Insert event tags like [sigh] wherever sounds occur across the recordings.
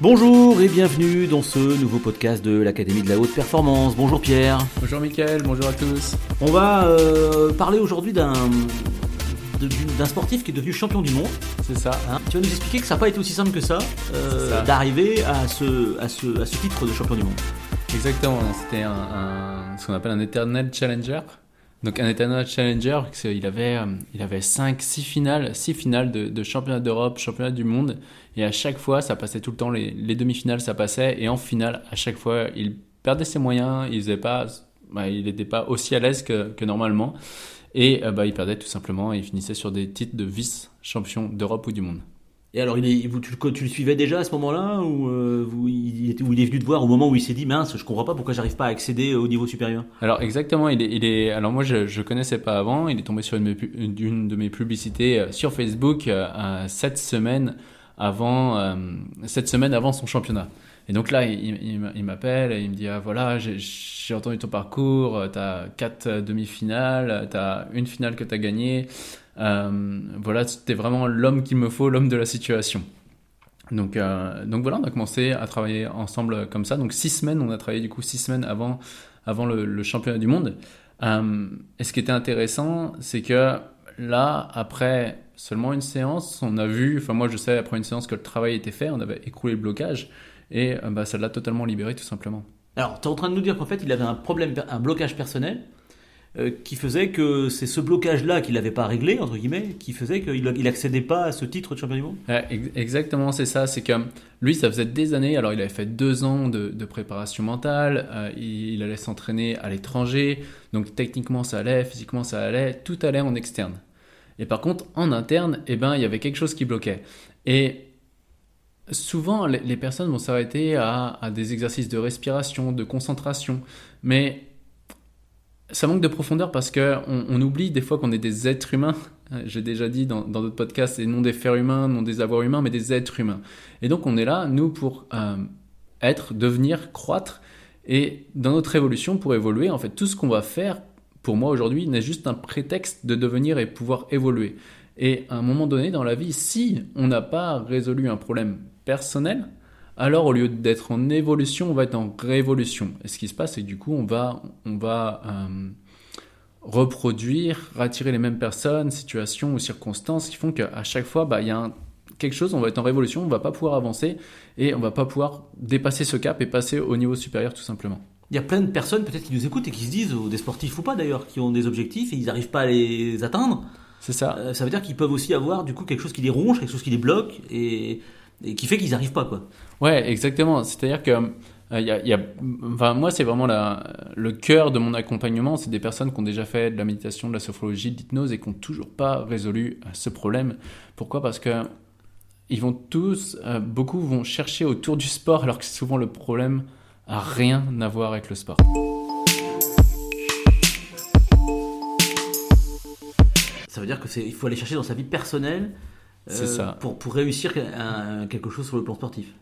Bonjour et bienvenue dans ce nouveau podcast de l'Académie de la Haute Performance. Bonjour Pierre. Bonjour Mickaël, bonjour à tous. On va euh, parler aujourd'hui d'un d'un sportif qui est devenu champion du monde. C'est ça. Hein. tu vas nous expliquer que ça n'a pas été aussi simple que ça, euh, d'arriver à ce, à, ce, à ce titre de champion du monde. Exactement, c'était un, ce qu'on appelle un Eternal Challenger. Donc un Eternal Challenger, il avait, euh, il avait 5, 6 finales, 6 finales de, championnat d'Europe, championnat du monde. Et à chaque fois, ça passait tout le temps, les, les demi-finales, ça passait. Et en finale, à chaque fois, il perdait ses moyens, il n'était pas, bah, pas aussi à l'aise que, que, normalement. Et euh, bah, il perdait tout simplement et il finissait sur des titres de vice-champion d'Europe ou du monde. Et alors, est, tu, le suivais déjà à ce moment-là ou, euh, il, il, est venu te voir au moment où il s'est dit mince, je comprends pas pourquoi j'arrive pas à accéder au niveau supérieur? Alors, exactement, il est, alors moi je, je connaissais pas avant, il est tombé sur une, une de mes publicités euh, sur Facebook euh, cette semaine avant, euh, cette semaine avant son championnat. Et donc là, il, il, m'appelle et il me dit ah, voilà, j'ai entendu ton parcours, tu as quatre demi-finales, tu as une finale que tu as gagnée. Euh, voilà, c'était vraiment l'homme qu'il me faut, l'homme de la situation. Donc, euh, donc voilà, on a commencé à travailler ensemble comme ça. Donc six semaines, on a travaillé du coup six semaines avant, avant le, championnat du monde. Euh, et ce qui était intéressant, c'est que là, après seulement une séance, on a vu, enfin moi je sais après une séance que le travail était fait, on avait écroulé le blocage et bah, ça l'a totalement libéré tout simplement. Alors, tu es en train de nous dire qu'en fait, il avait un problème, un blocage personnel qui faisait que c'est ce blocage-là qu'il n'avait pas réglé, entre guillemets, qui faisait qu'il n'accédait pas à ce titre de champion du monde? Exactement, c'est ça. C'est que lui, ça faisait des années, alors il avait fait deux ans de, préparation mentale, euh, il, allait s'entraîner à l'étranger, donc techniquement ça allait, physiquement ça allait, tout allait en externe. Et par contre, en interne, eh ben, il y avait quelque chose qui bloquait. Et souvent, les, personnes vont s'arrêter à des exercices de respiration, de concentration, mais ça manque de profondeur parce que on, oublie des fois qu'on est des êtres humains. J'ai déjà dit dans d'autres podcasts, et non des fers humains, non des avoirs humains, mais des êtres humains. Et donc on est là, nous, pour euh, être, devenir, croître. Et dans notre évolution, pour évoluer, en fait, tout ce qu'on va faire, pour moi aujourd'hui, n'est juste un prétexte de devenir et pouvoir évoluer. Et à un moment donné dans la vie, si on n'a pas résolu un problème personnel, alors au lieu d'être en évolution, on va être en révolution. Et ce qui se passe, c'est que du coup, on va, on va euh, reproduire, rattirer les mêmes personnes, situations ou circonstances qui font qu'à chaque fois, bah, il y a quelque chose, on va être en révolution, on va pas pouvoir avancer et on va pas pouvoir dépasser ce cap et passer au niveau supérieur tout simplement. Il y a plein de personnes peut-être qui nous écoutent et qui se disent, ou des sportifs ou pas d'ailleurs, qui ont des objectifs et ils n'arrivent pas à les atteindre. C'est ça. Euh, ça veut dire qu'ils peuvent aussi avoir du coup quelque chose qui les ronge, quelque chose qui les bloque et et qui fait qu'ils n'arrivent pas quoi. Ouais, exactement. C'est-à-dire que euh, y a, y a, enfin, moi, c'est vraiment la, le cœur de mon accompagnement. C'est des personnes qui ont déjà fait de la méditation, de la sophrologie, de l'hypnose et qui n'ont toujours pas résolu euh, ce problème. Pourquoi? Parce que ils vont tous, euh, beaucoup vont chercher autour du sport, alors que souvent le problème a rien à voir avec le sport. Ça veut dire qu'il faut aller chercher dans sa vie personnelle c'est ça. Pour, pour réussir quelque chose sur le plan sportif.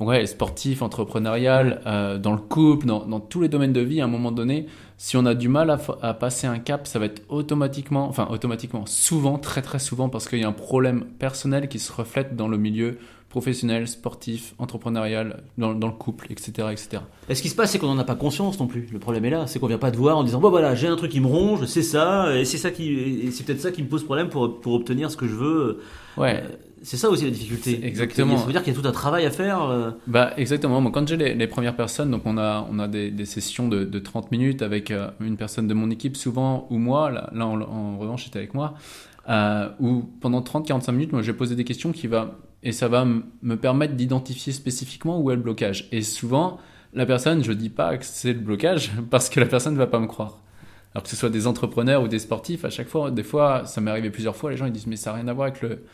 Ouais, sportif, entrepreneurial, euh, dans le couple, dans, dans, tous les domaines de vie, à un moment donné, si on a du mal à, à, passer un cap, ça va être automatiquement, enfin automatiquement, souvent, très très souvent, parce qu'il y a un problème personnel qui se reflète dans le milieu professionnel, sportif, entrepreneurial, dans, dans le couple, etc. etc. Et ce qui se passe, c'est qu'on n'en a pas conscience non plus. Le problème est là, c'est qu'on vient pas te voir en disant, bon voilà, j'ai un truc qui me ronge, c'est ça, et c'est ça qui, c'est peut-être ça qui me pose problème pour, pour obtenir ce que je veux. Ouais. Euh, c'est ça aussi la difficulté. Exactement. Ça veut dire qu'il y a tout un travail à faire. Euh. Bah exactement. quand j'ai les, les, premières personnes, donc on a on a des, des sessions de, de, 30 minutes avec euh, une personne de mon équipe souvent ou moi. Là, là en, en revanche, c'était avec moi. Euh, où pendant 30-45 minutes, moi, je vais poser des questions qui va et ça va me permettre d'identifier spécifiquement où est le blocage. Et souvent, la personne, je dis pas que c'est le blocage [laughs] parce que la personne ne va pas me croire. Alors que ce soit des entrepreneurs ou des sportifs, à chaque fois, des fois, ça m'est arrivé plusieurs fois, les gens ils disent mais ça n'a rien à voir avec le,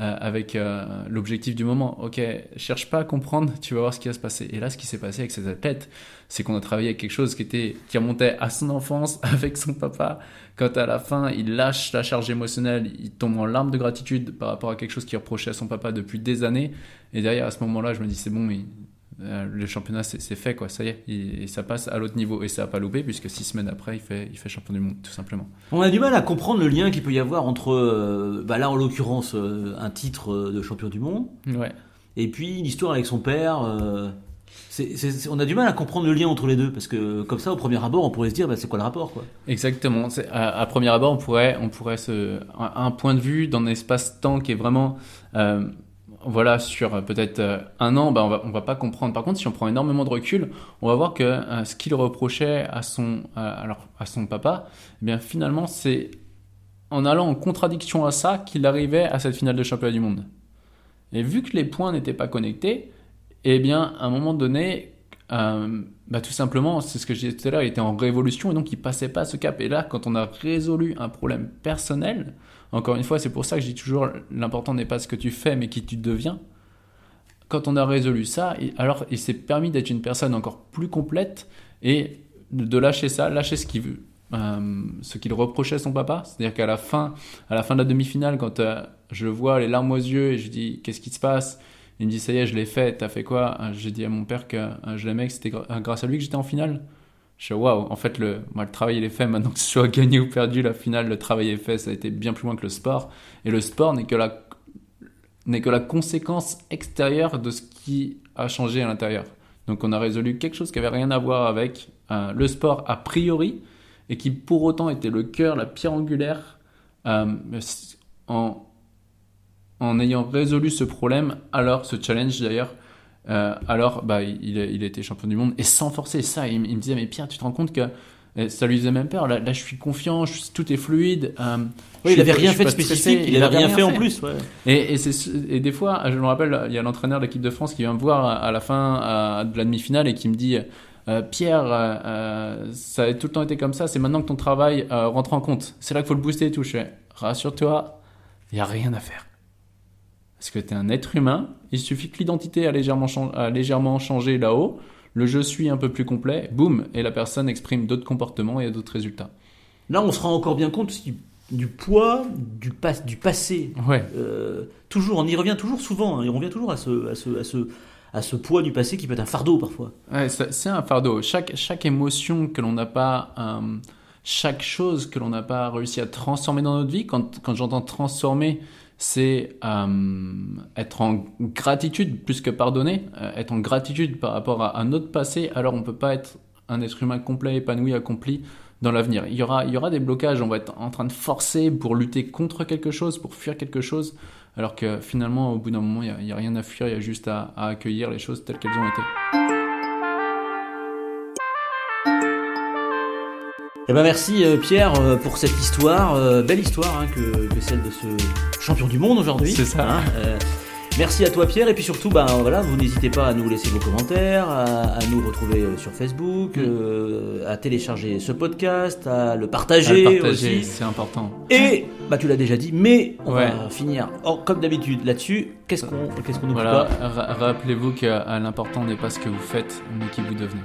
euh, avec euh, l'objectif du moment. Ok, cherche pas à comprendre, tu vas voir ce qui va se passer. Et là, ce qui s'est passé avec ces athlètes, c'est qu'on a travaillé avec quelque chose qui était qui remontait à son enfance [laughs] avec son papa. Quand à la fin, il lâche la charge émotionnelle, il tombe en larmes de gratitude par rapport à quelque chose qu'il reprochait à son papa depuis des années. Et derrière, à ce moment-là, je me dis c'est bon, il, euh, le championnat c'est fait quoi, ça y est, et, ça passe à l'autre niveau et ça n'a pas loupé puisque six semaines après il fait, il fait champion du monde tout simplement. On a du mal à comprendre le lien qu'il peut y avoir entre, euh, bah là en l'occurrence, euh, un titre de champion du monde. Ouais. et puis une histoire avec son père. on a du mal à comprendre le lien entre les deux parce que comme ça, au premier abord, on pourrait se dire, bah, c'est quoi le rapport, quoi Exactement. À, à premier abord, on pourrait, on pourrait se, un, un point de vue dans un espace-temps qui est vraiment, euh, voilà, sur euh, peut-être euh, un an, bah, on va, va pas comprendre. Par contre, si on prend énormément de recul, on va voir que euh, ce qu'il reprochait à son, alors, à son papa, eh bien finalement, c'est en allant en contradiction à ça qu'il arrivait à cette finale de championnat du monde. Et vu que les points n'étaient pas connectés, eh bien, à un moment donné, euh, bah, tout simplement, c'est ce que je disais tout à l'heure, il était en révolution et donc il passait pas ce cap. Et là, quand on a résolu un problème personnel, encore une fois, c'est pour ça que je dis toujours, l'important n'est pas ce que tu fais, mais qui tu deviens. Quand on a résolu ça, alors il s'est permis d'être une personne encore plus complète et de lâcher ça, lâcher ce qu'il veut. euh, ce qu'il reprochait à son papa, c'est-à-dire qu'à la fin, à la fin de la demi-finale, quand euh, je vois les larmes aux yeux et je dis qu'est-ce qui se passe, il me dit ça y est, je l'ai fait, t'as fait quoi? Euh, J'ai dit à mon père que euh, je l'aimais, que c'était gra- grâce à lui que j'étais en finale. Je suis waouh, en fait, le, travail il est fait. Maintenant que ce soit gagné ou perdu, la finale, le travail est fait. Ça a été bien plus loin que le sport. Et le sport n'est que la, que la conséquence extérieure de ce qui a changé à l'intérieur. Donc, on a résolu quelque chose qui avait rien à voir avec euh, le sport a priori et qui pour autant était le cœur, la pierre angulaire euh, en, en ayant résolu ce problème, alors ce challenge d'ailleurs, euh, alors bah, il, il était champion du monde et sans forcer ça, il, il me disait mais Pierre tu te rends compte que et ça lui faisait même peur, là, là je suis confiant, je- tout est fluide. euh, Oui, il suis avait pas- rien fait de spécifique, il avait rien fait en plus. ouais. et, et, des fois, je me rappelle, il y a l'entraîneur de l'équipe de France qui vient me voir à la fin à- de la demi-finale et qui me dit euh, Pierre, euh, euh, ça a tout le temps été comme ça, c'est maintenant que ton travail euh, rentre en compte. C'est là qu'il faut le booster et tout. Je fais Rassure-toi, il n'y a rien à faire. Parce que tu es un être humain, il suffit que l'identité a légèrement, a légèrement changé là-haut, le je suis un peu plus complet, boum, et la personne exprime d'autres comportements et d'autres résultats. Là, on se rend encore bien compte du, poids du, pas- du passé. Ouais. Euh, toujours, on y revient toujours souvent. hein, on revient toujours à ce, à, ce, à, ce, à ce poids du passé qui peut être un fardeau parfois. Ouais, c'est un fardeau. Chaque, chaque émotion que l'on n'a pas, euh, chaque chose que l'on n'a pas réussi à transformer dans notre vie, quand, quand j'entends transformer, c'est euh, être en gratitude plus que pardonner, euh, être en gratitude par rapport à un autre passé, alors on peut pas être un être humain complet, épanoui, accompli dans l'avenir. Il y aura, il y aura des blocages, on va être en train de forcer pour lutter contre quelque chose, pour fuir quelque chose, alors que finalement, au bout d'un moment, il n'y a, rien à fuir, il y a juste à accueillir les choses telles qu'elles ont été. Eh ben merci euh, Pierre euh, pour cette histoire, euh, belle histoire hein, que, que celle de ce champion du monde aujourd'hui. C'est ça. hein, merci à toi Pierre et puis surtout ben voilà vous n'hésitez pas à nous laisser vos commentaires, à, à nous retrouver sur Facebook, Mm. à télécharger ce podcast, à le À partager, le partager, aussi. c'est important. Et bah tu l'as déjà dit, mais on Ouais. va finir oh, comme d'habitude là-dessus. Qu'est-ce qu'on qu'est-ce qu'on Voilà, rappelez-vous que l'important n'est pas ce que vous faites, mais qui vous devenez.